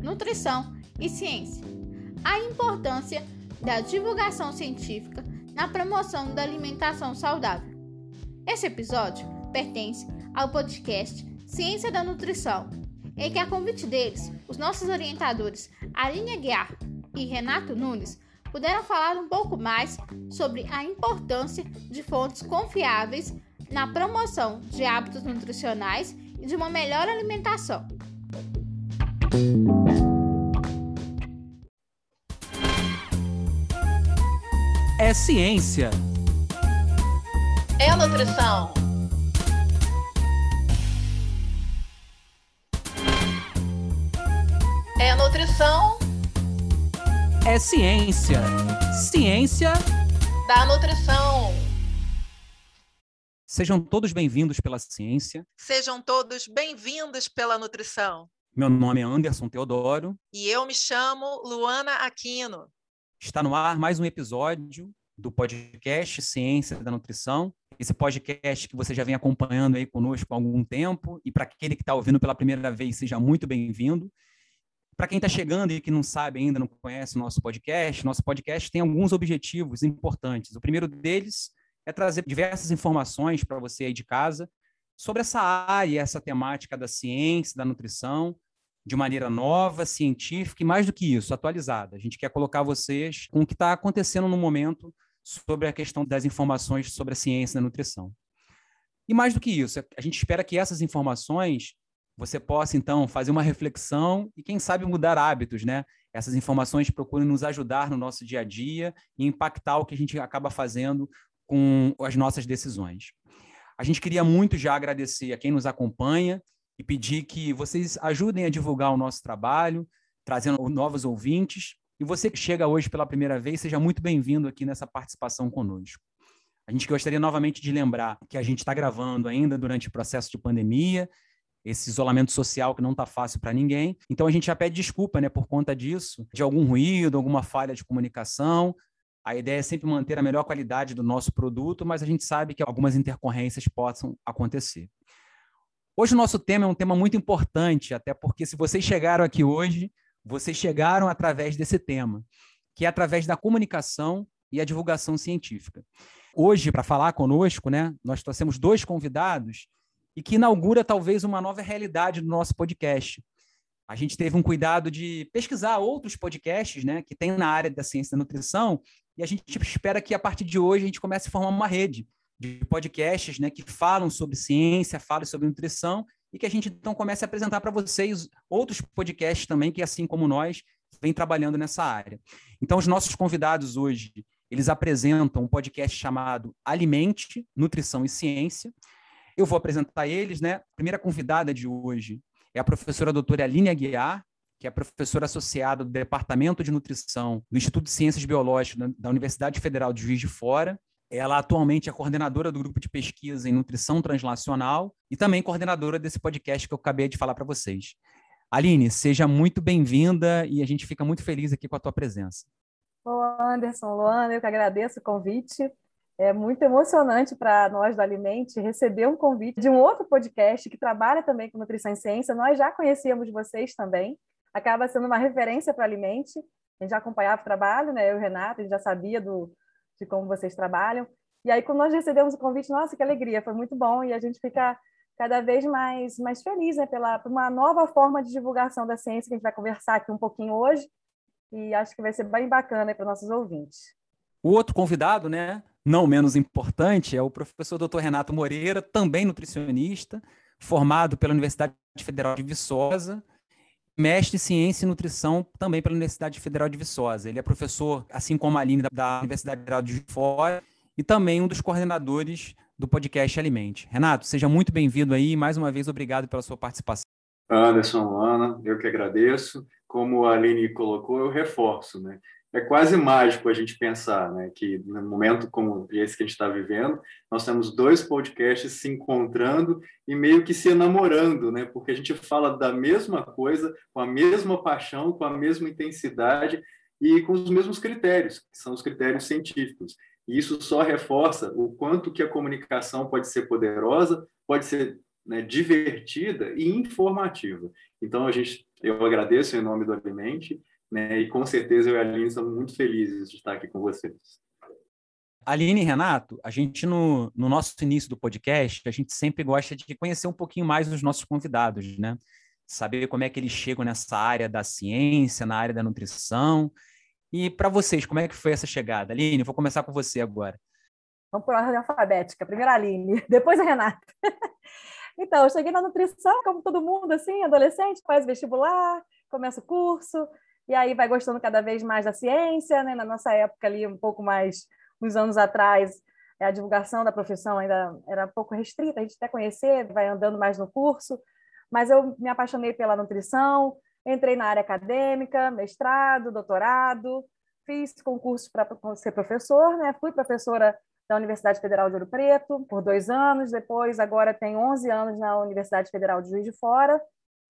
nutrição e ciência. A importância da divulgação científica na promoção da alimentação saudável. Esse episódio pertence ao podcast Ciência da Nutrição, em que, a convite deles, os nossos orientadores Aline Aguiar e Renato Nunes puderam falar um pouco mais sobre a importância de fontes confiáveis na promoção de hábitos nutricionais e de uma melhor alimentação. É ciência. É nutrição. É nutrição. É ciência. Ciência da nutrição. Sejam todos bem-vindos pela ciência. Sejam todos bem-vindos pela nutrição. Meu nome é Anderson Teodoro. E eu me chamo Luana Aquino. Está no ar mais um episódio do podcast Ciência da Nutrição. Esse podcast que você já vem acompanhando aí conosco há algum tempo. E para aquele que está ouvindo pela primeira vez, seja muito bem-vindo. Para quem está chegando e que não sabe ainda, não conhece o nosso podcast, nosso podcast tem alguns objetivos importantes. O primeiro deles é trazer diversas informações para você aí de casa sobre essa área, essa temática da ciência, da nutrição, de maneira nova, científica e mais do que isso, atualizada. A gente quer colocar vocês com o que está acontecendo no momento sobre a questão das informações sobre a ciência da nutrição. E mais do que isso, a gente espera que essas informações você possa então fazer uma reflexão e quem sabe mudar hábitos, né? Essas informações procurem nos ajudar no nosso dia a dia e impactar o que a gente acaba fazendo com as nossas decisões. A gente queria muito já agradecer a quem nos acompanha e pedir que vocês ajudem a divulgar o nosso trabalho, trazendo novos ouvintes. E você que chega hoje pela primeira vez, seja muito bem-vindo aqui nessa participação conosco. A gente gostaria novamente de lembrar que a gente está gravando ainda durante o processo de pandemia, esse isolamento social que não está fácil para ninguém. Então a gente já pede desculpa, né, por conta disso, de algum ruído, alguma falha de comunicação. A ideia é sempre manter a melhor qualidade do nosso produto, mas a gente sabe que algumas intercorrências possam acontecer. Hoje o nosso tema é um tema muito importante, até porque se vocês chegaram aqui hoje, vocês chegaram através desse tema, que é através da comunicação e a divulgação científica. Hoje, para falar conosco, né, nós trouxemos dois convidados e que inaugura talvez uma nova realidade do nosso podcast. A gente teve um cuidado de pesquisar outros podcasts né, que tem na área da ciência da nutrição e a gente espera que a partir de hoje a gente comece a formar uma rede de podcasts né, que falam sobre ciência, falam sobre nutrição e que a gente então comece a apresentar para vocês outros podcasts também que, assim como nós, vem trabalhando nessa área. Então, os nossos convidados hoje, eles apresentam um podcast chamado Alimente, Nutrição e Ciência. Eu vou apresentar eles, né? A primeira convidada de hoje é a professora doutora Aline Aguiar, que é professora associada do Departamento de Nutrição do Instituto de Ciências Biológicas da Universidade Federal de Juiz de Fora. Ela atualmente é coordenadora do grupo de pesquisa em nutrição translacional e também coordenadora desse podcast que eu acabei de falar para vocês. Aline, seja muito bem-vinda e a gente fica muito feliz aqui com a tua presença. Olá, Anderson, Luana, eu que agradeço o convite. É muito emocionante para nós do Alimente receber um convite de um outro podcast que trabalha também com nutrição e ciência. Nós já conhecíamos vocês também, acaba sendo uma referência para a Alimente. A gente já acompanhava o trabalho, né? Eu e o Renato, a gente já sabia do, de como vocês trabalham. E aí, quando nós recebemos o convite, nossa, que alegria, foi muito bom e a gente fica cada vez mais, mais feliz né, pela por uma nova forma de divulgação da ciência que a gente vai conversar aqui um pouquinho hoje e acho que vai ser bem bacana para nossos ouvintes. O outro convidado, né, não menos importante, é o professor Dr. Renato Moreira, também nutricionista, formado pela Universidade Federal de Viçosa, mestre em ciência e nutrição também pela Universidade Federal de Viçosa. Ele é professor, assim como a Aline, da Universidade Federal de Fora e também um dos coordenadores do podcast Alimente. Renato, seja muito bem-vindo aí. Mais uma vez, obrigado pela sua participação. Anderson, Ana, eu que agradeço. Como a Aline colocou, eu reforço, né? É quase mágico a gente pensar, né, que no momento como esse que a gente está vivendo, nós temos dois podcasts se encontrando e meio que se enamorando, né? Porque a gente fala da mesma coisa, com a mesma paixão, com a mesma intensidade e com os mesmos critérios, que são os critérios científicos. E isso só reforça o quanto que a comunicação pode ser poderosa, pode ser né, divertida e informativa. Então, a gente Eu agradeço em nome do Alimente, né? E com certeza eu e a Aline estamos muito felizes de estar aqui com vocês. Aline e Renato, a gente no, no nosso início do podcast, a gente sempre gosta de conhecer um pouquinho mais os nossos convidados, né? Saber como é que eles chegam nessa área da ciência, na área da nutrição. E para vocês, como é que foi essa chegada? Aline, vou começar com você agora. Vamos por ordem alfabética. Primeiro a Aline, depois a Renata. então, eu cheguei na nutrição, como todo mundo, assim, adolescente, faz vestibular, começa o curso, e aí vai gostando cada vez mais da ciência, né? Na nossa época ali, um pouco mais, uns anos atrás, a divulgação da profissão ainda era um pouco restrita, a gente até conhecer, vai andando mais no curso, mas eu me apaixonei pela nutrição, entrei na área acadêmica, mestrado, doutorado, fiz concurso para ser professor, né? Fui professora da Universidade Federal de Ouro Preto por dois anos, depois agora tenho 11 anos na Universidade Federal de Juiz de Fora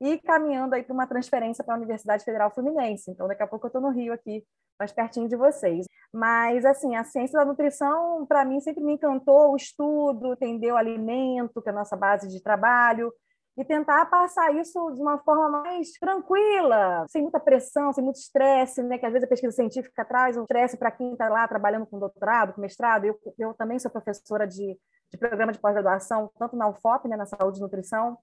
e caminhando aí para uma transferência para a Universidade Federal Fluminense. Então, daqui a pouco eu estou no Rio aqui, mais pertinho de vocês. Mas, assim, a ciência da nutrição, para mim, sempre me encantou o estudo, entender o alimento, que é a nossa base de trabalho, e tentar passar isso de uma forma mais tranquila, sem muita pressão, sem muito estresse, né? Que às vezes a pesquisa científica traz um estresse para quem está lá trabalhando com doutorado, com mestrado. Eu, eu também sou professora de, de programa de pós-graduação, tanto na UFOP, né, na saúde e nutrição,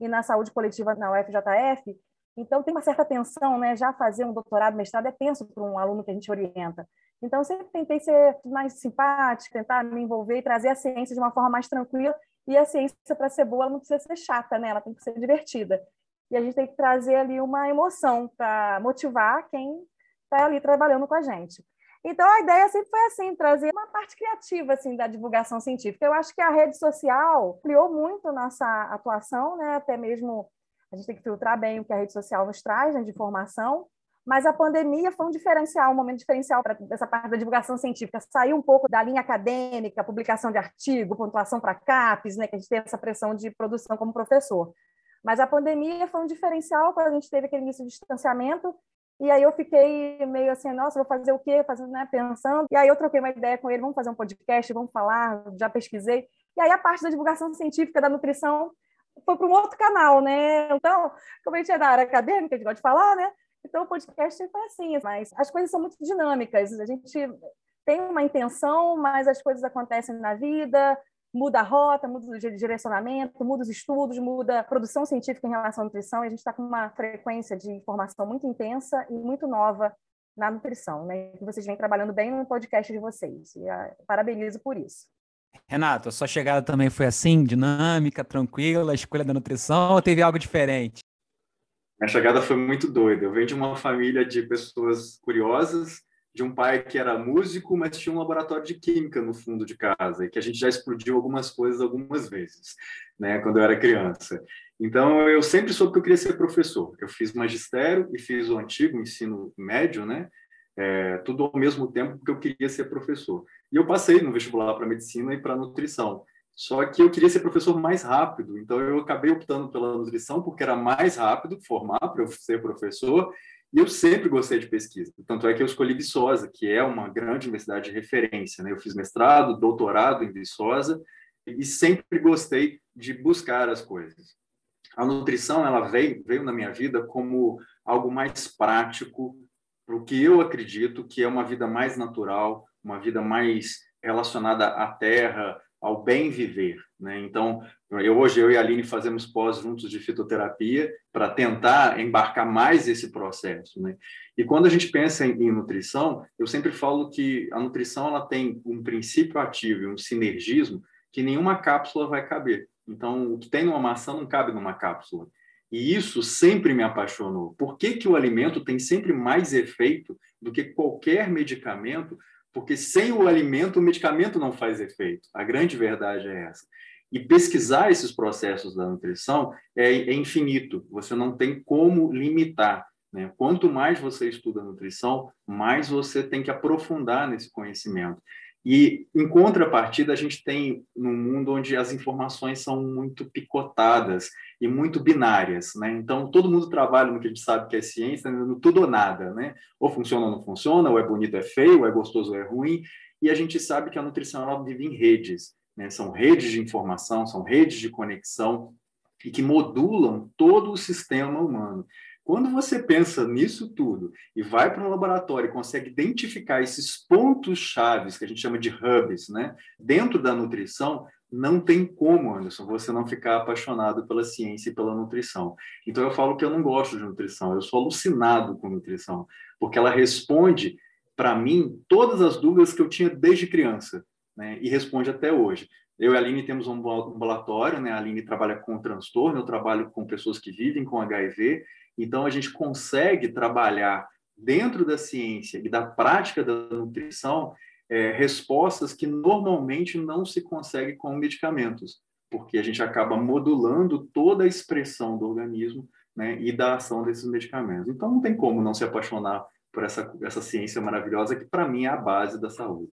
e na saúde coletiva na UFJF. Então, tem uma certa tensão, né? Já fazer um doutorado, mestrado é tenso para um aluno que a gente orienta. Então, sempre tentei ser mais simpática, tentar me envolver e trazer a ciência de uma forma mais tranquila e a ciência, para ser boa, ela não precisa ser chata, né? Ela tem que ser divertida. E a gente tem que trazer ali uma emoção para motivar quem está ali trabalhando com a gente. Então, a ideia sempre foi assim, trazer uma parte criativa assim da divulgação científica. Eu acho que a rede social criou muito nossa atuação, né? Até mesmo a gente tem que filtrar bem o que a rede social nos traz né, de informação. Mas a pandemia foi um diferencial, um momento diferencial para essa parte da divulgação científica. Sair um pouco da linha acadêmica, publicação de artigo, pontuação para CAPES, né, que a gente tem essa pressão de produção como professor. Mas a pandemia foi um diferencial quando a gente teve aquele início de distanciamento. E aí eu fiquei meio assim, nossa, vou fazer o quê? Fazendo, né, pensando. E aí eu troquei uma ideia com ele, vamos fazer um podcast, vamos falar, já pesquisei. E aí a parte da divulgação científica da nutrição foi para um outro canal, né? Então, como a gente é da área acadêmica, a gente gosta de falar, né? Então, o podcast foi assim, mas as coisas são muito dinâmicas. A gente tem uma intenção, mas as coisas acontecem na vida, muda a rota, muda o direcionamento, muda os estudos, muda a produção científica em relação à nutrição, e a gente está com uma frequência de informação muito intensa e muito nova na nutrição, né? Que vocês vêm trabalhando bem no podcast de vocês. E a, ah, parabenizo por isso. Renato, a sua chegada também foi assim, dinâmica, tranquila, a escolha da nutrição, ou teve algo diferente? Minha chegada foi muito doida. Eu venho de uma família de pessoas curiosas, de um pai que era músico, mas tinha um laboratório de química no fundo de casa, e que a gente já explodiu algumas coisas algumas vezes, né, quando eu era criança. Então, eu sempre soube que eu queria ser professor. Eu fiz magistério e fiz o antigo ensino médio, né, é, tudo ao mesmo tempo, porque eu queria ser professor. E eu passei no vestibular para medicina e para nutrição. Só que eu queria ser professor mais rápido, então eu acabei optando pela nutrição porque era mais rápido formar para eu ser professor e eu sempre gostei de pesquisa. Tanto é que eu escolhi Viçosa, que é uma grande universidade de referência. Né? Eu fiz mestrado, doutorado em Viçosa e sempre gostei de buscar as coisas. A nutrição ela veio, veio na minha vida como algo mais prático, o que eu acredito que é uma vida mais natural, uma vida mais relacionada à terra, ao bem viver. Né? Então, eu, hoje eu e a Aline fazemos pós juntos de fitoterapia para tentar embarcar mais esse processo. Né? E quando a gente pensa em, em, nutrição, eu sempre falo que a nutrição ela tem um princípio ativo e um sinergismo que nenhuma cápsula vai caber. Então, o que tem numa maçã não cabe numa cápsula. E isso sempre me apaixonou. Por que, que o alimento tem sempre mais efeito do que qualquer medicamento porque sem o alimento, o medicamento não faz efeito. A grande verdade é essa. E pesquisar esses processos da nutrição é, é infinito, você não tem como limitar. Né? Quanto mais você estuda nutrição, mais você tem que aprofundar nesse conhecimento. E, em contrapartida, a gente tem num mundo onde as informações são muito picotadas e muito binárias, né? Então, todo mundo trabalha no que a gente sabe que é ciência, no tudo ou nada, né? Ou funciona ou não funciona, ou é bonito ou é feio, ou é gostoso ou é ruim, e a gente sabe que a nutrição ela vive em redes, né? São redes de informação, são redes de conexão, e que modulam todo o sistema humano. Quando você pensa nisso tudo e vai para um laboratório e consegue identificar esses pontos chaves que a gente chama de hubs, né, dentro da nutrição, não tem como, Anderson, você não ficar apaixonado pela ciência e pela nutrição. Então eu falo que eu não gosto de nutrição, eu sou alucinado com nutrição, porque ela responde para mim todas as dúvidas que eu tinha desde criança, né, e responde até hoje. Eu e a Aline temos um ambulatório, né? A Aline trabalha com transtorno, eu trabalho com pessoas que vivem com HIV, então, a gente consegue trabalhar dentro da ciência e da prática da nutrição é, respostas que normalmente não se consegue com medicamentos, porque a gente acaba modulando toda a expressão do organismo né, e da ação desses medicamentos. Então, não tem como não se apaixonar por essa, essa ciência maravilhosa que, para mim, é a base da saúde.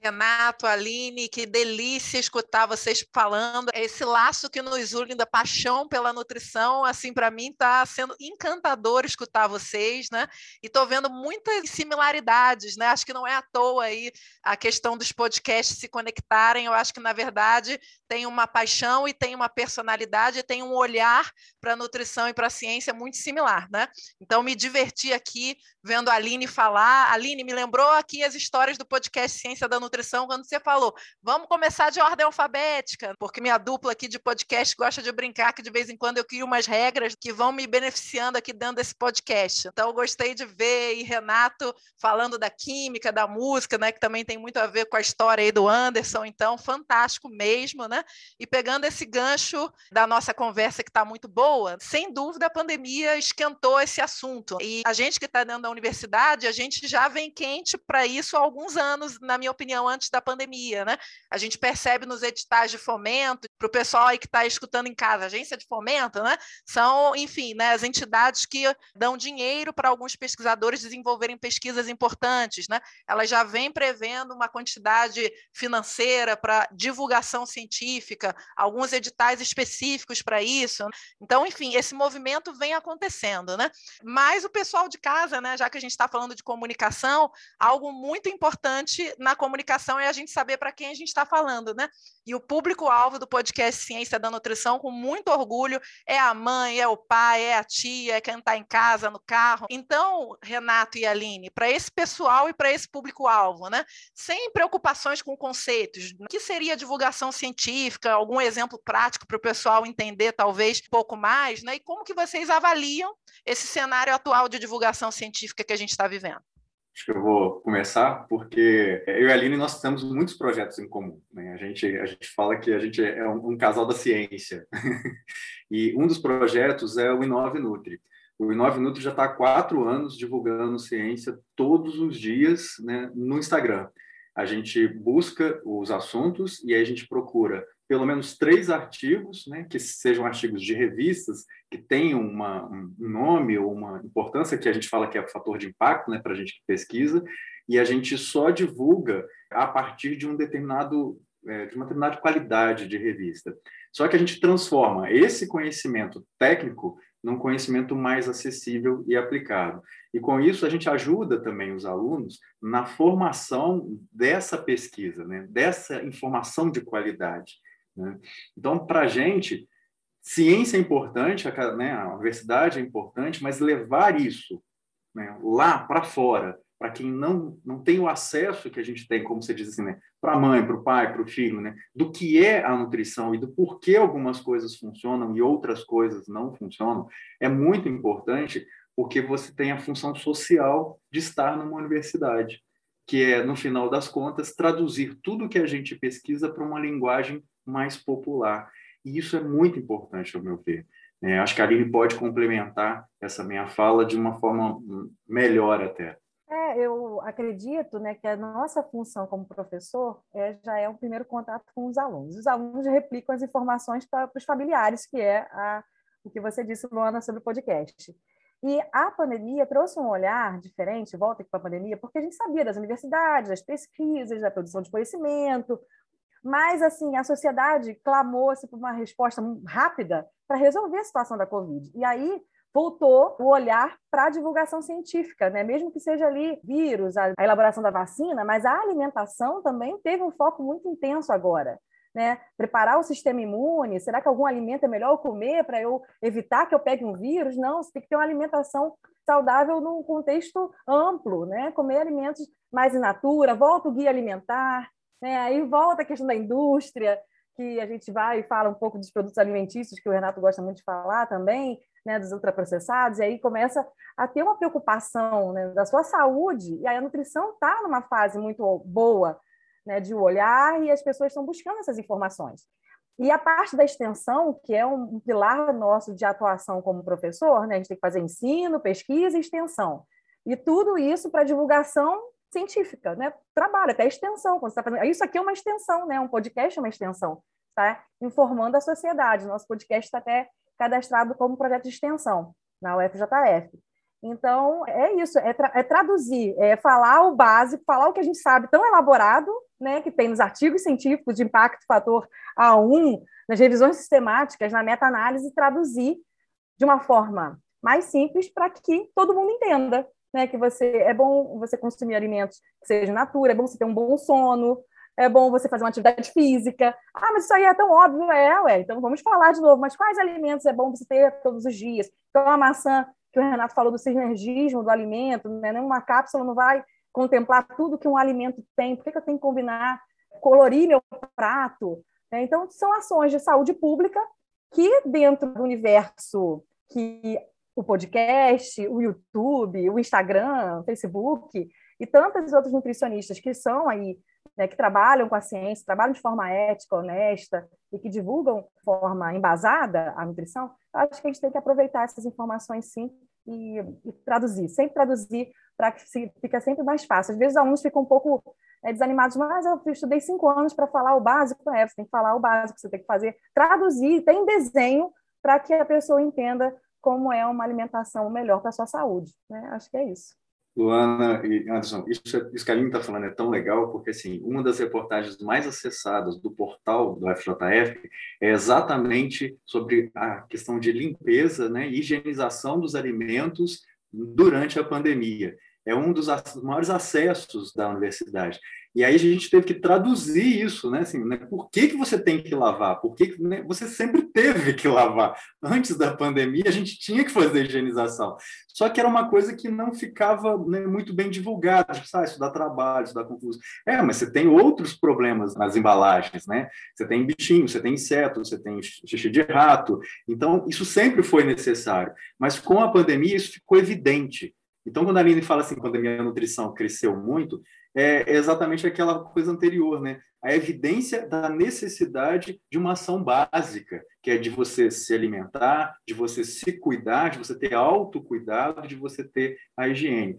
Renato, Aline, que delícia escutar vocês falando. Esse laço que nos une da paixão pela nutrição, assim, para mim está sendo encantador escutar vocês, né? E estou vendo muitas similaridades, né? Acho que não é à toa aí a questão dos podcasts se conectarem. Eu acho que, na verdade, tem uma paixão e tem uma personalidade, e tem um olhar para a nutrição e para a ciência muito similar, né? Então, me diverti aqui vendo a Aline falar. Aline me lembrou aqui as histórias do podcast Ciência da Nutrição, quando você falou, vamos começar de ordem alfabética, porque minha dupla aqui de podcast gosta de brincar que de vez em quando eu crio umas regras que vão me beneficiando aqui dentro desse podcast. Então, eu gostei de ver e Renato falando da química, da música, né, que também tem muito a ver com a história aí do Anderson, então, fantástico mesmo, né? E pegando esse gancho da nossa conversa que está muito boa, sem dúvida a pandemia esquentou esse assunto. E a gente que está dentro da universidade, a gente já vem quente para isso há alguns anos, na minha opinião, antes da pandemia, né? A gente percebe nos editais de fomento, para o pessoal aí que está escutando em casa, agência de fomento, né? São, enfim, né, as entidades que dão dinheiro para alguns pesquisadores desenvolverem pesquisas importantes, né? Elas já vêm prevendo uma quantidade financeira para divulgação científica, alguns editais específicos para isso. Então, enfim, esse movimento vem acontecendo, né? Mas o pessoal de casa, né, já que a gente está falando de comunicação, algo muito importante na comunicação é a gente saber para quem a gente está falando, né? E o público-alvo do podcast Ciência da Nutrição, com muito orgulho, é a mãe, é o pai, é a tia, é quem está em casa, no carro. Então, Renato e Aline, para esse pessoal e para esse público-alvo, né? Sem preocupações com conceitos, o que seria divulgação científica, algum exemplo prático para o pessoal entender, talvez, um pouco mais, né? E como que vocês avaliam esse cenário atual de divulgação científica que a gente está vivendo? Acho que eu vou começar porque eu e a Aline nós temos muitos projetos em comum. Né? A gente a gente fala que a gente é um, um casal da ciência e um dos projetos é o Inove Nutri. O Inove Nutri já está há quatro anos divulgando ciência todos os dias né, no Instagram. A gente busca os assuntos e aí a gente procura pelo menos três artigos, né, que sejam artigos de revistas, que tenham uma, um nome ou uma importância que a gente fala que é fator de impacto né, para a gente que pesquisa, e a gente só divulga a partir de um determinado é, de uma determinada qualidade de revista. Só que a gente transforma esse conhecimento técnico num conhecimento mais acessível e aplicado. E com isso a gente ajuda também os alunos na formação dessa pesquisa, né? dessa informação de qualidade. Né? Então, para a gente, ciência é importante, a, né, a universidade é importante, mas levar isso né, lá para fora, para quem não, não tem o acesso que a gente tem, como você diz assim, né, para a mãe, para o pai, para o filho, né, do que é a nutrição e do porquê algumas coisas funcionam e outras coisas não funcionam, é muito importante porque você tem a função social de estar numa universidade, que é, no final das contas, traduzir tudo que a gente pesquisa para uma linguagem mais popular. E isso é muito importante, ao meu ver. É, acho que a Aline pode complementar essa minha fala de uma forma melhor até. É, eu acredito né, que a nossa função como professor é, já é o primeiro contato com os alunos. Os alunos replicam as informações para os familiares, que é a, o que você disse, Luana, sobre o podcast. E a pandemia trouxe um olhar diferente, volta aqui para a pandemia, porque a gente sabia das universidades, das pesquisas, da produção de conhecimento, mas, assim, a sociedade clamou-se por uma resposta rápida para resolver a situação da Covid. E aí voltou o olhar para a divulgação científica, né? mesmo que seja ali vírus, a elaboração da vacina, mas a alimentação também teve um foco muito intenso agora. né? Preparar o sistema imune, será que algum alimento é melhor eu comer para eu evitar que eu pegue um vírus? Não, você tem que ter uma alimentação saudável num contexto amplo, né? Comer alimentos mais in natura, volta o guia alimentar, né? Aí volta a questão da indústria, que a gente vai e fala um pouco dos produtos alimentícios, que o Renato gosta muito de falar também, né, dos ultraprocessados, e aí começa a ter uma preocupação né, da sua saúde, e aí a nutrição está numa fase muito boa né, de olhar, e as pessoas estão buscando essas informações. E a parte da extensão, que é um pilar nosso de atuação como professor, né, a gente tem que fazer ensino, pesquisa e extensão. E tudo isso para divulgação científica, né? Trabalho, até extensão. Quando você tá fazendo... Isso aqui é uma extensão, né? Um podcast é uma extensão, tá? Informando a sociedade. Nosso podcast está até cadastrado como projeto de extensão na UFJF. Então, é isso, é, tra é, traduzir, é falar o básico, falar o que a gente sabe tão elaborado, né, que tem nos artigos científicos de impacto fator A1, nas revisões sistemáticas, na meta-análise, traduzir de uma forma mais simples para que todo mundo entenda, né, que você é bom você consumir alimentos que sejam natura, é bom você ter um bom sono, é bom você fazer uma atividade física. Ah, mas isso aí é tão óbvio, é, ué. Então vamos falar de novo. Mas quais alimentos é bom você ter todos os dias? Então a maçã que o Renato falou do sinergismo do alimento, né? Uma cápsula não vai contemplar tudo que um alimento tem. Por que, que eu tenho que combinar, colorir meu prato? Né? Então são ações de saúde pública que dentro do universo que o podcast, o YouTube, o Instagram, o Facebook e tantas outras nutricionistas que são aí, né, que trabalham com a ciência, trabalham de forma ética, honesta e que divulgam de forma embasada a nutrição, acho que a gente tem que aproveitar essas informações sim e, e traduzir, sempre traduzir para que se, fica sempre mais fácil. Às vezes os alunos ficam um pouco é, desanimados, mas eu estudei cinco anos para falar o básico, é, você tem que falar o básico, você tem que fazer, traduzir, tem desenho para que a pessoa entenda como é uma alimentação melhor para a sua saúde. Né? Acho que é isso. Luana e Anderson, isso, é, isso que a Aline está falando é tão legal, porque assim, uma das reportagens mais acessadas do portal do FJF é exatamente sobre a questão de limpeza né, e higienização dos alimentos durante a pandemia. É um dos maiores acessos da universidade. E aí a gente teve que traduzir isso, né? Assim, né? Por que, que você tem que lavar? Por que, né? você sempre teve que lavar? Antes da pandemia, a gente tinha que fazer higienização. Só que era uma coisa que não ficava né, muito bem divulgada. Tipo, ah, isso dá trabalho, isso dá confusão. É, mas você tem outros problemas nas embalagens, né? Você tem bichinho, você tem inseto, você tem xixi de rato. Então, isso sempre foi necessário. Mas com a pandemia, isso ficou evidente. Então, quando a Aline fala assim, quando a minha nutrição cresceu muito, é exatamente aquela coisa anterior, né? A evidência da necessidade de uma ação básica, que é de você se alimentar, de você se cuidar, de você ter autocuidado, de você ter a higiene.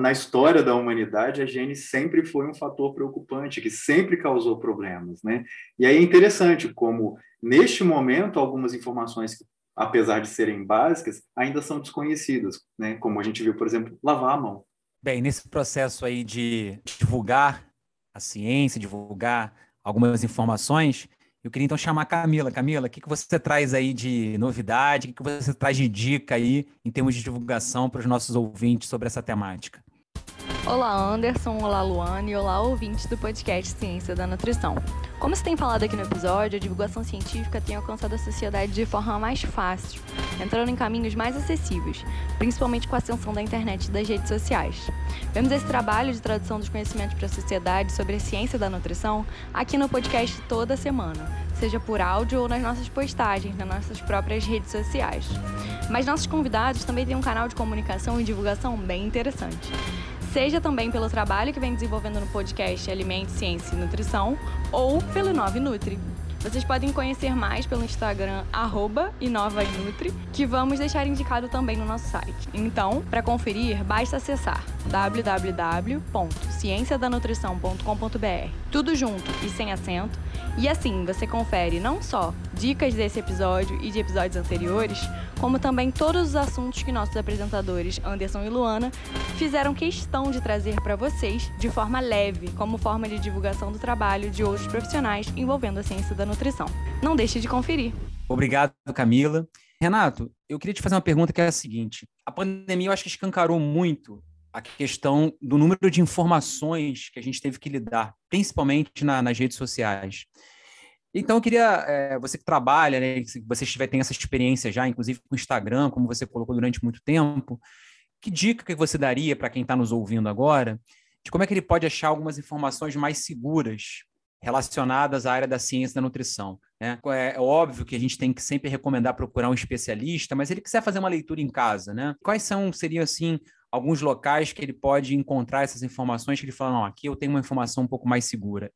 Na história da humanidade, a higiene sempre foi um fator preocupante, que sempre causou problemas, né? E aí é interessante como, neste momento, algumas informações que apesar de serem básicas, ainda são desconhecidas, né? Como a gente viu, por exemplo, lavar a mão. Bem, nesse processo aí de divulgar a ciência, divulgar algumas informações, eu queria então chamar a Camila. Camila, o que, que você traz aí de novidade, o que, que você traz de dica aí em termos de divulgação para os nossos ouvintes sobre essa temática? Olá, Anderson, olá, Luane e olá, ouvintes do podcast Ciência da Nutrição. Como se tem falado aqui no episódio, a divulgação científica tem alcançado a sociedade de forma mais fácil, entrando em caminhos mais acessíveis, principalmente com a ascensão da internet e das redes sociais. Vemos esse trabalho de tradução dos conhecimentos para a sociedade sobre a ciência da nutrição aqui no podcast toda semana, seja por áudio ou nas nossas postagens, nas nossas próprias redes sociais. Mas nossos convidados também têm um canal de comunicação e divulgação bem interessante seja também pelo trabalho que vem desenvolvendo no podcast Alimente, Ciência e Nutrição ou pelo Inove Nutri. Vocês podem conhecer mais pelo Instagram @inovainutri, que vamos deixar indicado também no nosso site. Então, para conferir, basta acessar www.cienciadanutrição.com.br. Tudo junto e sem acento. E assim você confere não só dicas desse episódio e de episódios anteriores, como também todos os assuntos que nossos apresentadores Anderson e Luana fizeram questão de trazer para vocês de forma leve, como forma de divulgação do trabalho de outros profissionais envolvendo a ciência da nutrição. Não deixe de conferir. Obrigado, Camila. Renato, eu queria te fazer uma pergunta que é a seguinte: a pandemia eu acho que escancarou muito a questão do número de informações que a gente teve que lidar, principalmente na, nas redes sociais. Então, eu queria, é, você que trabalha, né, se você tiver, tem essa experiência já, inclusive com o Instagram, como você colocou durante muito tempo, que dica que você daria para quem está nos ouvindo agora, de como é que ele pode achar algumas informações mais seguras relacionadas à área da ciência da nutrição? Né? É, é óbvio que a gente tem que sempre recomendar procurar um especialista, mas ele quiser fazer uma leitura em casa, né? Quais são, seriam, assim, alguns locais que ele pode encontrar essas informações que ele fala, não, aqui eu tenho uma informação um pouco mais segura?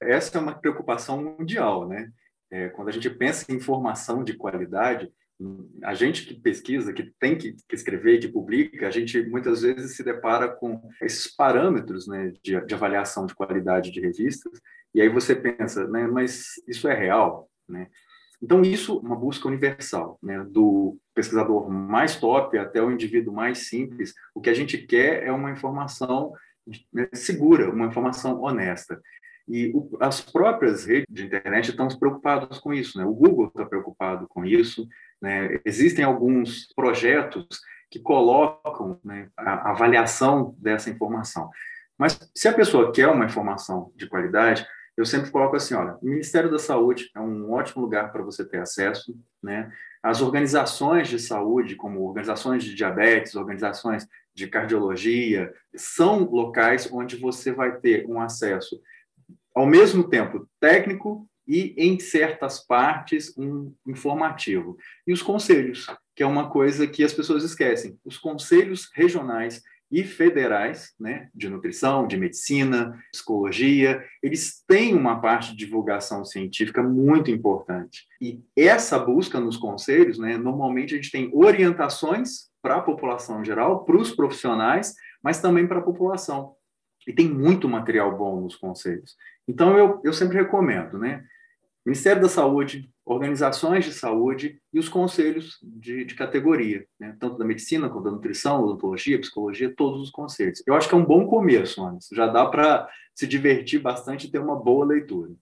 Essa é uma preocupação mundial, né? É, quando a gente pensa em informação de qualidade, a gente que pesquisa, que tem que, escrever, que publica, a gente muitas vezes se depara com esses parâmetros né, de, de, avaliação de qualidade de revistas, e aí você pensa, né, mas isso é real? Né? Então, isso é uma busca universal, né, do pesquisador mais top até o indivíduo mais simples. O que a gente quer é uma informação né, segura, uma informação honesta. E o, as próprias redes de internet estão preocupadas com isso. Né? O Google está preocupado com isso. Né? Existem alguns projetos que colocam né, a avaliação dessa informação. Mas se a pessoa quer uma informação de qualidade, eu sempre coloco assim, olha, o Ministério da Saúde é um ótimo lugar para você ter acesso, né? As organizações de saúde, como organizações de diabetes, organizações de cardiologia, são locais onde você vai ter um acesso ao mesmo tempo técnico e, em certas partes, um informativo. E os conselhos, que é uma coisa que as pessoas esquecem. Os conselhos regionais e federais, né, de nutrição, de medicina, psicologia, eles têm uma parte de divulgação científica muito importante. E essa busca nos conselhos, né, normalmente a gente tem orientações para a população geral, para os profissionais, mas também para a população. E tem muito material bom nos conselhos. Então, eu, eu sempre recomendo, né? Ministério da Saúde, organizações de saúde e os conselhos de, de categoria, né? tanto da medicina quanto da nutrição, odontologia, psicologia, todos os conselhos. Eu acho que é um bom começo, Anderson. Já dá para se divertir bastante e ter uma boa leitura.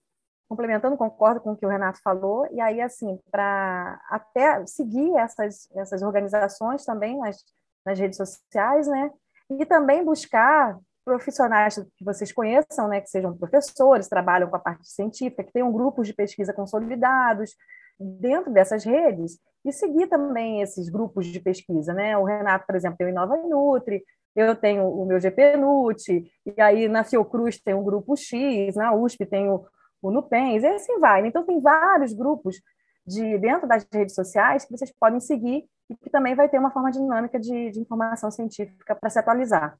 Complementando, concordo com o que o Renato falou, e aí, assim, para até seguir essas, essas organizações também nas, nas redes sociais, né? E também buscar profissionais que vocês conheçam, né, que sejam professores, trabalham com a parte científica, que tenham grupos de pesquisa consolidados dentro dessas redes e seguir também esses grupos de pesquisa, né? O Renato, por exemplo, tem o Inova Nutri, eu tenho o meu GP Nut, e aí na Fiocruz tem o grupo X, na USP tem o, o Nupens, e assim vai. Então tem vários grupos de dentro das redes sociais que vocês podem seguir e que também vai ter uma forma dinâmica de, de informação científica para se atualizar.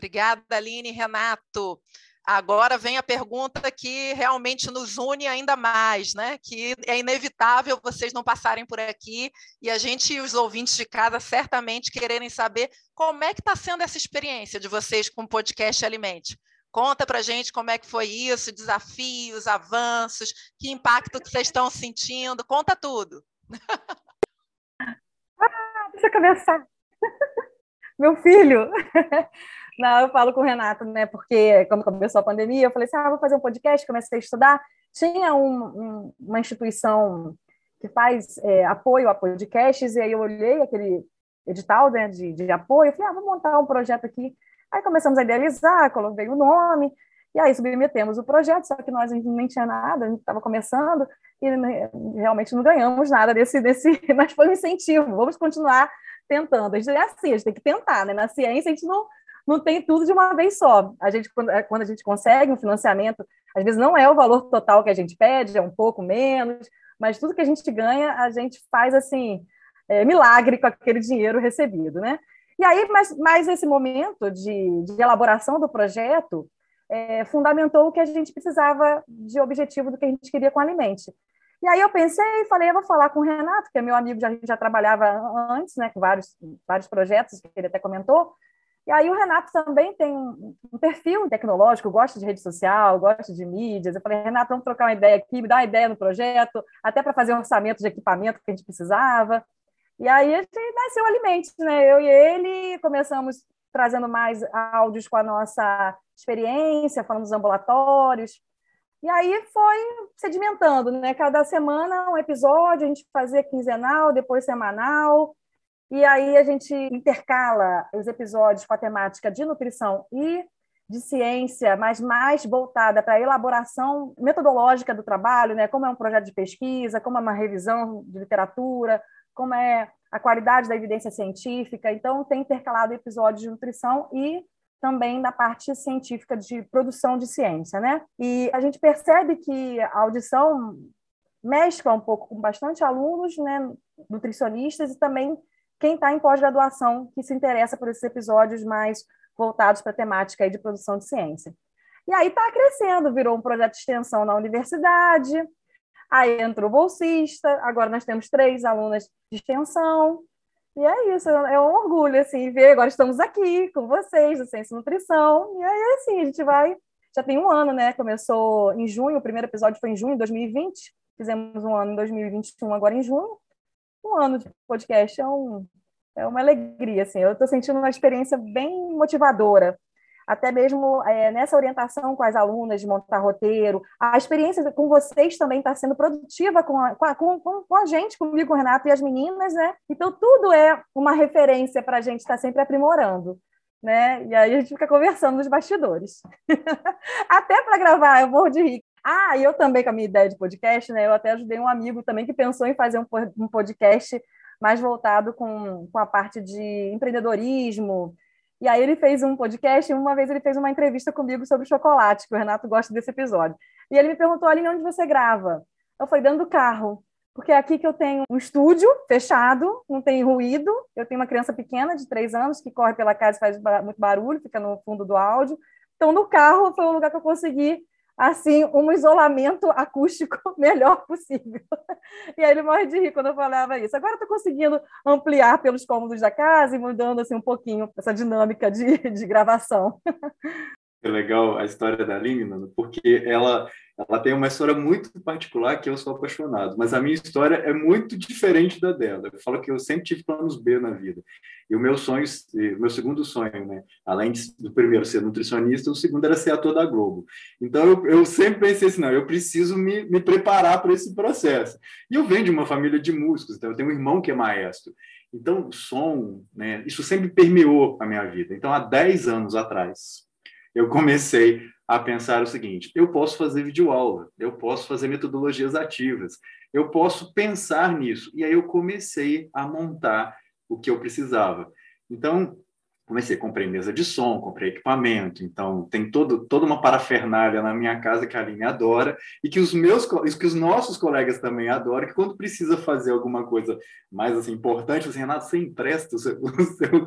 Obrigada, Aline Renato. Agora vem a pergunta que realmente nos une ainda mais, né? Que é inevitável vocês não passarem por aqui e a gente e os ouvintes de casa certamente quererem saber como é que está sendo essa experiência de vocês com o podcast Alimente. Conta para gente como é que foi isso, desafios, avanços, que impacto que vocês estão sentindo. Conta tudo. ah, deixa eu começar. Meu filho. Não, eu falo com o Renato, né? Porque quando começou a pandemia, eu falei assim: ah, vou fazer um podcast, comecei a estudar. Tinha um, um, uma instituição que faz é, apoio a podcasts, e aí eu olhei aquele edital né, de, de apoio, falei, ah, vou montar um projeto aqui. Aí começamos a idealizar, coloquei o nome, e aí submetemos o projeto, só que nós nem tinha nada, a gente estava começando, e né, realmente não ganhamos nada desse, desse, mas foi um incentivo, vamos continuar tentando. A gente é assim, a gente tem que tentar, né? Na ciência a gente não, não tem tudo de uma vez só. A gente, é, quando a gente consegue um financiamento, às vezes não é o valor total que a gente pede, é um pouco menos, mas tudo que a gente ganha, a gente faz assim, é, milagre com aquele dinheiro recebido, né? E aí, mas, mas esse momento de, de elaboração do projeto é, fundamentou o que a gente precisava de objetivo do que a gente queria com a Alimente. E aí eu pensei e falei, eu vou falar com o Renato, que é meu amigo, já, já trabalhava antes, né, com vários, vários projetos, que ele até comentou, e aí o Renato também tem um, perfil tecnológico, gosta de rede social, gosta de mídias. Eu falei, Renato, vamos trocar uma ideia aqui, me dá uma ideia no projeto, até para fazer um orçamento de equipamento que a gente precisava. E aí a gente nasceu o Alimente, né? Eu e ele começamos trazendo mais áudios com a nossa experiência, falando dos ambulatórios. E aí foi sedimentando, né? Cada semana um episódio, a gente fazia quinzenal, depois semanal, e aí a gente intercala os episódios com a temática de nutrição e de ciência, mas mais voltada para a elaboração metodológica do trabalho, né? como é um projeto de pesquisa, como é uma revisão de literatura, como é a qualidade da evidência científica. Então, tem intercalado episódios de nutrição e também na parte científica de produção de ciência, né? E a gente percebe que a audição mescla um pouco com bastante alunos, né, nutricionistas e também quem está em pós-graduação que se interessa por esses episódios mais voltados para a temática de produção de ciência. E aí está crescendo, virou um projeto de extensão na universidade, aí entrou bolsista, agora nós temos três alunas de extensão, e é isso, é um orgulho, assim, ver, agora estamos aqui com vocês, do Ciência e Nutrição, e aí, assim, a gente vai, já tem um ano, né, começou em junho, o primeiro episódio foi em junho de 2020, fizemos um ano em 2021, agora em junho, um ano de podcast é um, é uma alegria, assim. Eu estou sentindo uma experiência bem motivadora, até mesmo é, nessa orientação com as alunas de montar roteiro. A experiência com vocês também está sendo produtiva com a, com, com, com a gente, comigo, com o Renato e as meninas, né? Então, tudo é uma referência para a gente estar tá sempre aprimorando. Né? E aí a gente fica conversando nos bastidores. até para gravar, eu morro de rir. Ah, e eu também, com a minha ideia de podcast, né? Eu até ajudei um amigo também que pensou em fazer um podcast mais voltado com, com a parte de empreendedorismo. E aí ele fez um podcast, e uma vez ele fez uma entrevista comigo sobre chocolate, que o Renato gosta desse episódio. E ele me perguntou, ali onde você grava? Eu falei, dentro do carro, porque é aqui que eu tenho um estúdio fechado, não tem ruído, eu tenho uma criança pequena de três anos que corre pela casa e faz muito barulho, fica no fundo do áudio. Então, no carro foi o lugar que eu consegui assim um isolamento acústico melhor possível. E aí ele morre de rir quando eu falava isso. Agora estou conseguindo ampliar pelos cômodos da casa e mudando assim um pouquinho essa dinâmica de, de gravação. É legal a história da Aline, porque ela ela tem uma história muito particular que eu sou apaixonado, mas a minha história é muito diferente da dela. Eu falo que eu sempre tive planos B na vida. E o meu sonho, o meu segundo sonho, né, além do primeiro ser nutricionista, o segundo era ser ator da Globo. Então eu, eu sempre pensei assim, não, eu preciso me, me preparar para esse processo. E eu venho de uma família de músicos, então eu tenho um irmão que é maestro. Então, som, né, isso sempre permeou a minha vida. Então, há 10 anos atrás, eu comecei a pensar o seguinte: eu posso fazer videoaula, eu posso fazer metodologias ativas, eu posso pensar nisso. E aí eu comecei a montar o que eu precisava. Então, comecei, comprei mesa de som, comprei equipamento, então tem todo, toda uma parafernália na minha casa que a Aline adora e que os meus que os nossos colegas também adoram, que quando precisa fazer alguma coisa mais assim, importante, você, Renato, você empresta o seu, o seu,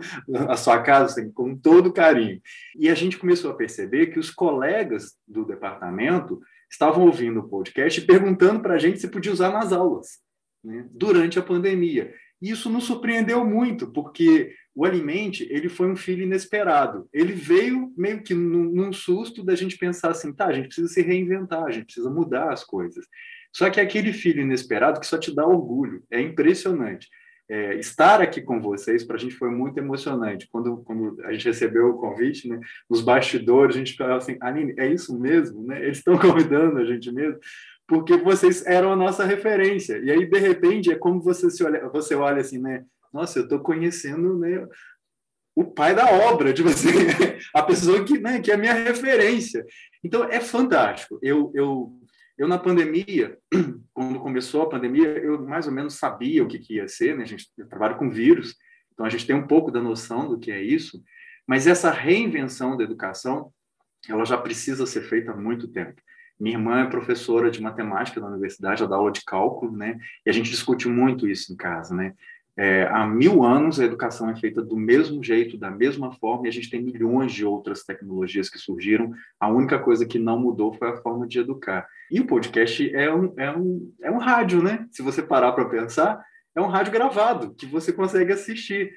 a sua casa assim, com todo carinho. E a gente começou a perceber que os colegas do departamento estavam ouvindo o podcast e perguntando para a gente se podia usar nas aulas né, durante a pandemia. E isso nos surpreendeu muito, porque o Alimente, ele foi um filho inesperado. Ele veio meio que num, num, susto da gente pensar assim, tá, a gente precisa se reinventar, a gente precisa mudar as coisas. Só que aquele filho inesperado que só te dá orgulho, é impressionante. É, estar aqui com vocês, para a gente foi muito emocionante. Quando, quando a gente recebeu o convite, né, nos bastidores, a gente falava assim, Aline, é isso mesmo? Né? Eles estão convidando a gente mesmo? porque vocês eram a nossa referência. E aí, de repente, é como você, se olha, você olha assim, né? Nossa, eu estou conhecendo né, o pai da obra, tipo assim, a pessoa que, né, que é a minha referência. Então, é fantástico. Eu, eu, eu, na pandemia, quando começou a pandemia, eu mais ou menos sabia o que, que ia ser, né? A gente eu trabalho com vírus, então a gente tem um pouco da noção do que é isso, mas essa reinvenção da educação, ela já precisa ser feita há muito tempo. Minha irmã é professora de matemática na universidade, ela dá aula de cálculo, né? E a gente discute muito isso em casa, né? É, há mil anos a educação é feita do mesmo jeito, da mesma forma, e a gente tem milhões de outras tecnologias que surgiram. A única coisa que não mudou foi a forma de educar. E o podcast é um, é um, é um rádio, né? Se você parar para pensar, é um rádio gravado que você consegue assistir.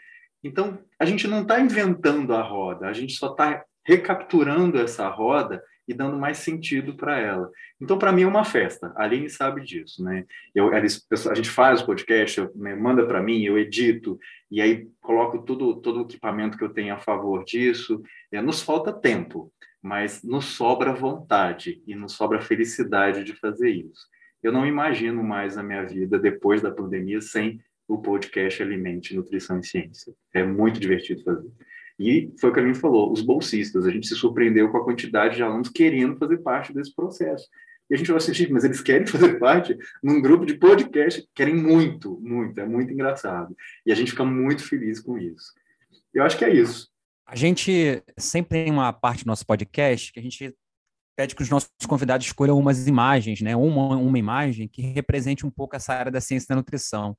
Então, a gente não está inventando a roda, a gente só está recapturando essa roda e dando mais sentido para ela. Então, para mim, é uma festa. A Aline sabe disso, né? Eu, a gente faz o podcast, eu, né, manda para mim, eu edito, e aí coloco todo, todo o equipamento que eu tenho a favor disso. É, nos falta tempo, mas nos sobra vontade e nos sobra felicidade de fazer isso. Eu não imagino mais a minha vida depois da pandemia sem o podcast Alimente Nutrição e Ciência. É muito divertido fazer. E foi o que a gente falou, os bolsistas, a gente se surpreendeu com a quantidade de alunos querendo fazer parte desse processo. E a gente assim, gente, mas eles querem fazer parte num grupo de podcast, querem muito, muito, é muito engraçado. E a gente fica muito feliz com isso. Eu acho que é isso. A gente sempre tem uma parte do nosso podcast que a gente pede que os nossos convidados escolham umas imagens, né? Uma, uma imagem que represente um pouco essa área da ciência da nutrição.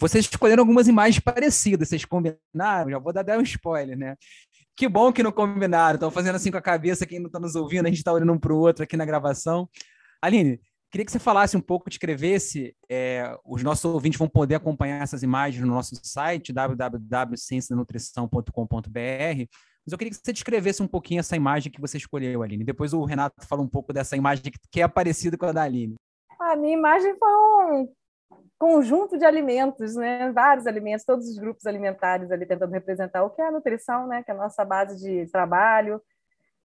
Vocês escolheram algumas imagens parecidas, vocês combinaram? Já vou dar um spoiler, né? Que bom que não combinaram, estão fazendo assim com a cabeça, quem não está nos ouvindo, a gente está olhando um para o outro aqui na gravação. Aline, queria que você falasse um pouco, descrevesse, é, os nossos ouvintes vão poder acompanhar essas imagens no nosso site, www.ciencianutrição.com.br, mas eu queria que você descrevesse um pouquinho essa imagem que você escolheu, Aline. Depois o Renato fala um pouco dessa imagem que é parecida com a da Aline. A minha imagem foi um conjunto de alimentos, né? Vários alimentos, todos os grupos alimentares ali tentando representar o que é a nutrição, né? Que é a nossa base de trabalho,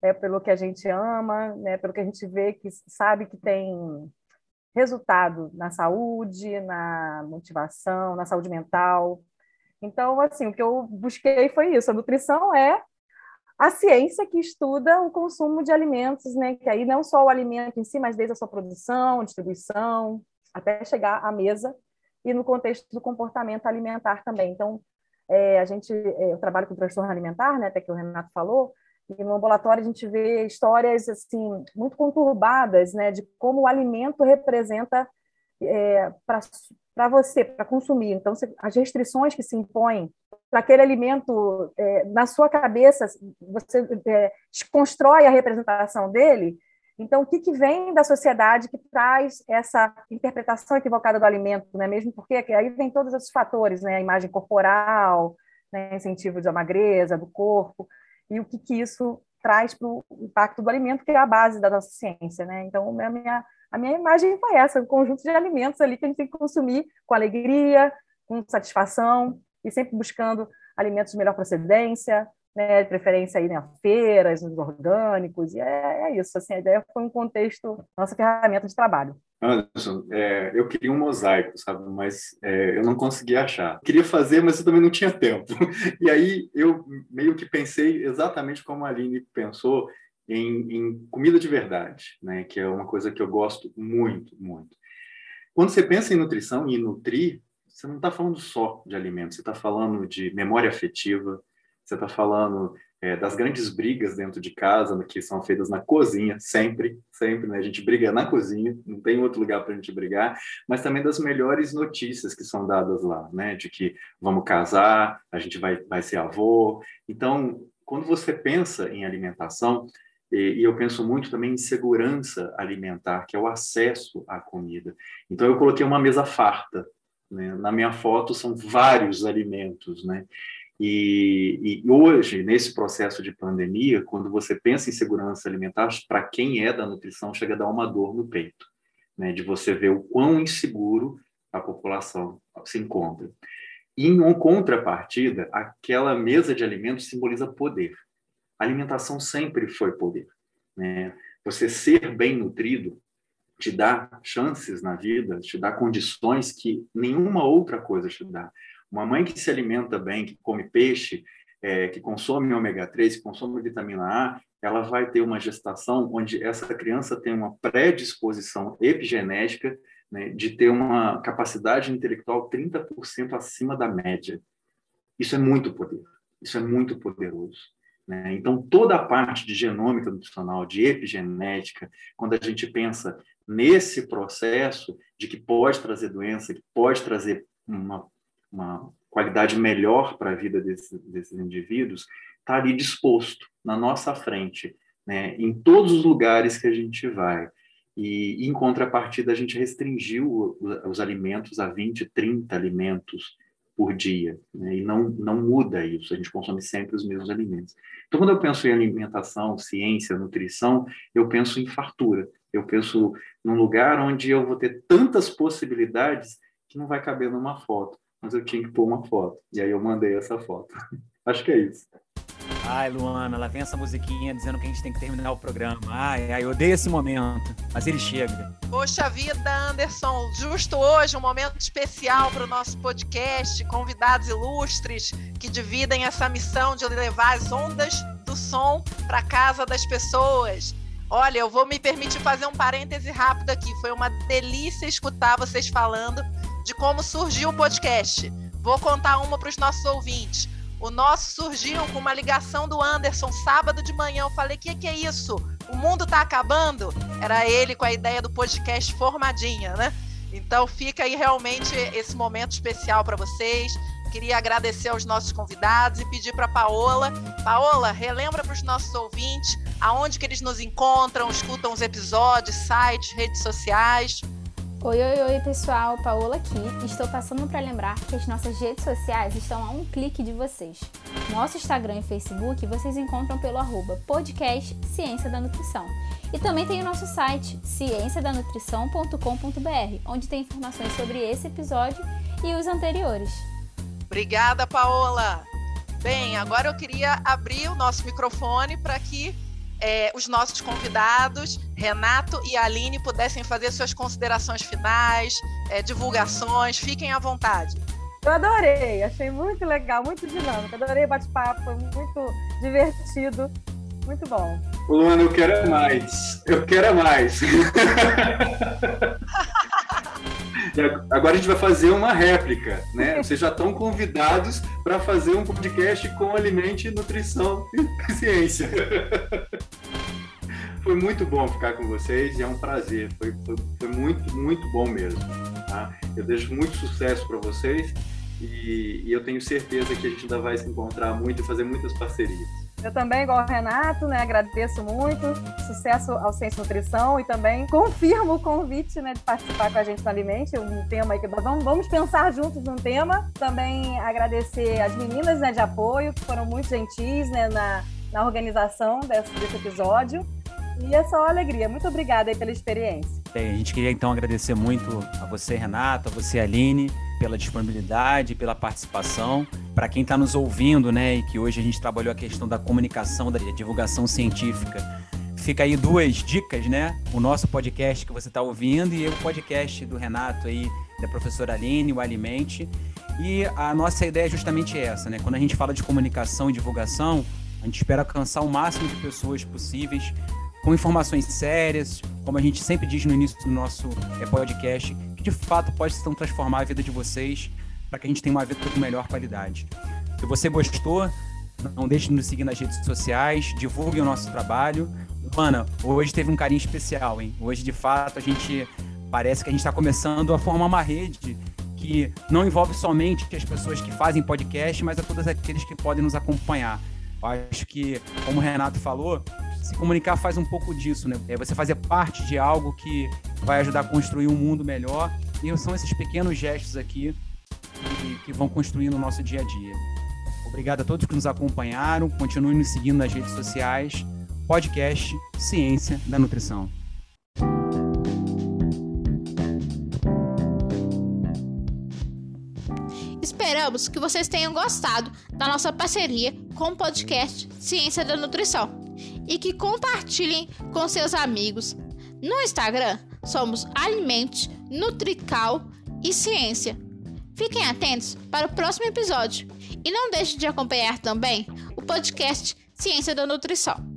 é pelo que a gente ama, né? Pelo que a gente vê que sabe que tem resultado na saúde, na motivação, na saúde mental. Então, assim, o que eu busquei foi isso. A nutrição é a ciência que estuda o consumo de alimentos, né? Que aí não só o alimento em si, mas desde a sua produção, distribuição, até chegar à mesa e no contexto do comportamento alimentar também. Então, é, a gente, é, eu trabalho com transtorno alimentar, né, até que o Renato falou, e no ambulatório a gente vê histórias assim muito conturbadas, né, de como o alimento representa é, para você, para consumir. Então, as restrições que se impõem para aquele alimento é, na sua cabeça, você é, a representação dele então, o que, que vem da sociedade que traz essa interpretação equivocada do alimento, né? mesmo porque aí vem todos esses fatores, né? a imagem corporal, né? incentivo da magreza, do corpo, e o que, que isso traz para o impacto do alimento, que é a base da nossa ciência. Né? Então, a minha, a minha imagem foi essa, um conjunto de alimentos ali que a gente tem que consumir com alegria, com satisfação, e sempre buscando alimentos de melhor procedência, né, de preferência aí, né, feiras, nos orgânicos, e é, é, isso, assim, a ideia foi um contexto, nossa ferramenta de trabalho. Anderson, é, eu queria um mosaico, sabe, mas é, eu não consegui achar. Queria fazer, mas eu também não tinha tempo. E aí eu meio que pensei exatamente como a Aline pensou em, em comida de verdade, né, que é uma coisa que eu gosto muito, muito. Quando você pensa em nutrição e nutrir, você não está falando só de alimentos, você está falando de memória afetiva, você está falando é, das grandes brigas dentro de casa, que são feitas na cozinha, sempre, sempre, né? A gente briga na cozinha, não tem outro lugar para a gente brigar, mas também das melhores notícias que são dadas lá, né? De que vamos casar, a gente vai, vai ser avô. Então, quando você pensa em alimentação, e, eu penso muito também em segurança alimentar, que é o acesso à comida. Então, eu coloquei uma mesa farta, né? Na minha foto são vários alimentos, né? E, e, hoje, nesse processo de pandemia, quando você pensa em segurança alimentar, para quem é da nutrição, chega a dar uma dor no peito, né, de você ver o quão inseguro a população se encontra. E, em contrapartida, aquela mesa de alimentos simboliza poder. A alimentação sempre foi poder. Né? Você ser bem nutrido te dá chances na vida, te dá condições que nenhuma outra coisa te dá. Uma mãe que se alimenta bem, que come peixe, é, que consome ômega 3, que consome vitamina A, ela vai ter uma gestação onde essa criança tem uma predisposição epigenética né, de ter uma capacidade intelectual 30% acima da média. Isso é muito poder, isso é muito poderoso. Né? Então, toda a parte de genômica nutricional, de epigenética, quando a gente pensa nesse processo de que pode trazer doença, que pode trazer uma uma qualidade melhor para a vida desses, desses indivíduos, está ali disposto na nossa frente, né, em todos os lugares que a gente vai. E, em contrapartida, a gente restringiu os alimentos a 20, 30 alimentos por dia, né, e não, não muda isso, a gente consome sempre os mesmos alimentos. Então, quando eu penso em alimentação, ciência, nutrição, eu penso em fartura, eu penso num lugar onde eu vou ter tantas possibilidades que não vai caber numa foto mas eu tinha que pôr uma foto. E aí eu mandei essa foto. Acho que é isso. Ai, Luana, lá vem essa musiquinha dizendo que a gente tem que terminar o programa. Ai, ai, eu odeio esse momento, mas ele chega. Poxa vida, Anderson, justo hoje, um momento especial para o nosso podcast, convidados ilustres que dividem essa missão de levar as ondas do som para casa das pessoas. Olha, eu vou me permitir fazer um parêntese rápido aqui. Foi uma delícia escutar vocês falando de como surgiu o podcast. Vou contar uma para os nossos ouvintes. O nosso surgiu com uma ligação do Anderson sábado de manhã. Eu falei: que que é isso? O mundo tá acabando? Era ele com a ideia do podcast formadinha, né? Então fica aí realmente esse momento especial para vocês. Queria agradecer aos nossos convidados e pedir para Paola, Paola, relembra para os nossos ouvintes aonde que eles nos encontram, escutam os episódios, sites, redes sociais. Oi, oi, oi, pessoal, Paola aqui. Estou passando para lembrar que as nossas redes sociais estão a um clique de vocês. Nosso Instagram e Facebook vocês encontram pelo arroba podcast Ciência da Nutrição. E também tem o nosso site cienciadanutrição.com.br, onde tem informações sobre esse episódio e os anteriores. Obrigada, Paola. Bem, agora eu queria abrir o nosso microfone para que é, os nossos convidados, Renato e Aline, pudessem fazer suas considerações finais, é, divulgações. Fiquem à vontade. Eu adorei, achei muito legal, muito dinâmico. Adorei o bate-papo, foi muito divertido, muito bom. Luana, eu quero mais. Eu quero mais. Agora a gente vai fazer uma réplica, né? Vocês já estão convidados para fazer um podcast com alimente, nutrição e ciência. Foi muito bom ficar com vocês e é um prazer. Foi, foi, foi muito, muito bom mesmo. Tá? Eu desejo muito sucesso para vocês e, e eu tenho certeza que a gente ainda vai se encontrar muito e fazer muitas parcerias. Eu também, igual o Renato, né, agradeço muito. Sucesso ao Ciência Nutrição e também confirmo o convite né, de participar com a gente no Alimente, um tema que vamos, vamos pensar juntos num tema. Também agradecer as meninas né, de apoio, que foram muito gentis né, na, na organização desse, desse episódio. E é só alegria. Muito obrigada aí pela experiência. Bem, a gente queria então agradecer muito a você, Renato, a você, Aline, pela disponibilidade, pela participação. Para quem está nos ouvindo, né, e que hoje a gente trabalhou a questão da comunicação, da divulgação científica, fica aí duas dicas, né? O nosso podcast que você está ouvindo e o podcast do Renato aí, da professora Aline, o Alimente. E a nossa ideia é justamente essa, né? Quando a gente fala de comunicação e divulgação, a gente espera alcançar o máximo de pessoas possíveis com informações sérias, como a gente sempre diz no início do nosso é, podcast, de fato pode então transformar a vida de vocês para que a gente tenha uma vida com melhor qualidade. Se você gostou, não deixe de nos seguir nas redes sociais, divulgue o nosso trabalho. Ana, hoje teve um carinho especial, hein? Hoje, de fato, a gente parece que a gente está começando a formar uma rede que não envolve somente as pessoas que fazem podcast, mas a todos aqueles que podem nos acompanhar. Eu acho que, como o Renato falou, se comunicar faz um pouco disso, né? É você fazer parte de algo que vai ajudar a construir um mundo melhor. E são esses pequenos gestos aqui que, que vão construindo o nosso dia a dia. Obrigado a todos que nos acompanharam. Continue nos seguindo nas redes sociais. Podcast Ciência da Nutrição. Esperamos que vocês tenham gostado da nossa parceria com o podcast Ciência da Nutrição e que compartilhem com seus amigos. No Instagram, somos Alimente, Nutrical e Ciência. Fiquem atentos para o próximo episódio e não deixe de acompanhar também o podcast Ciência da Nutrição.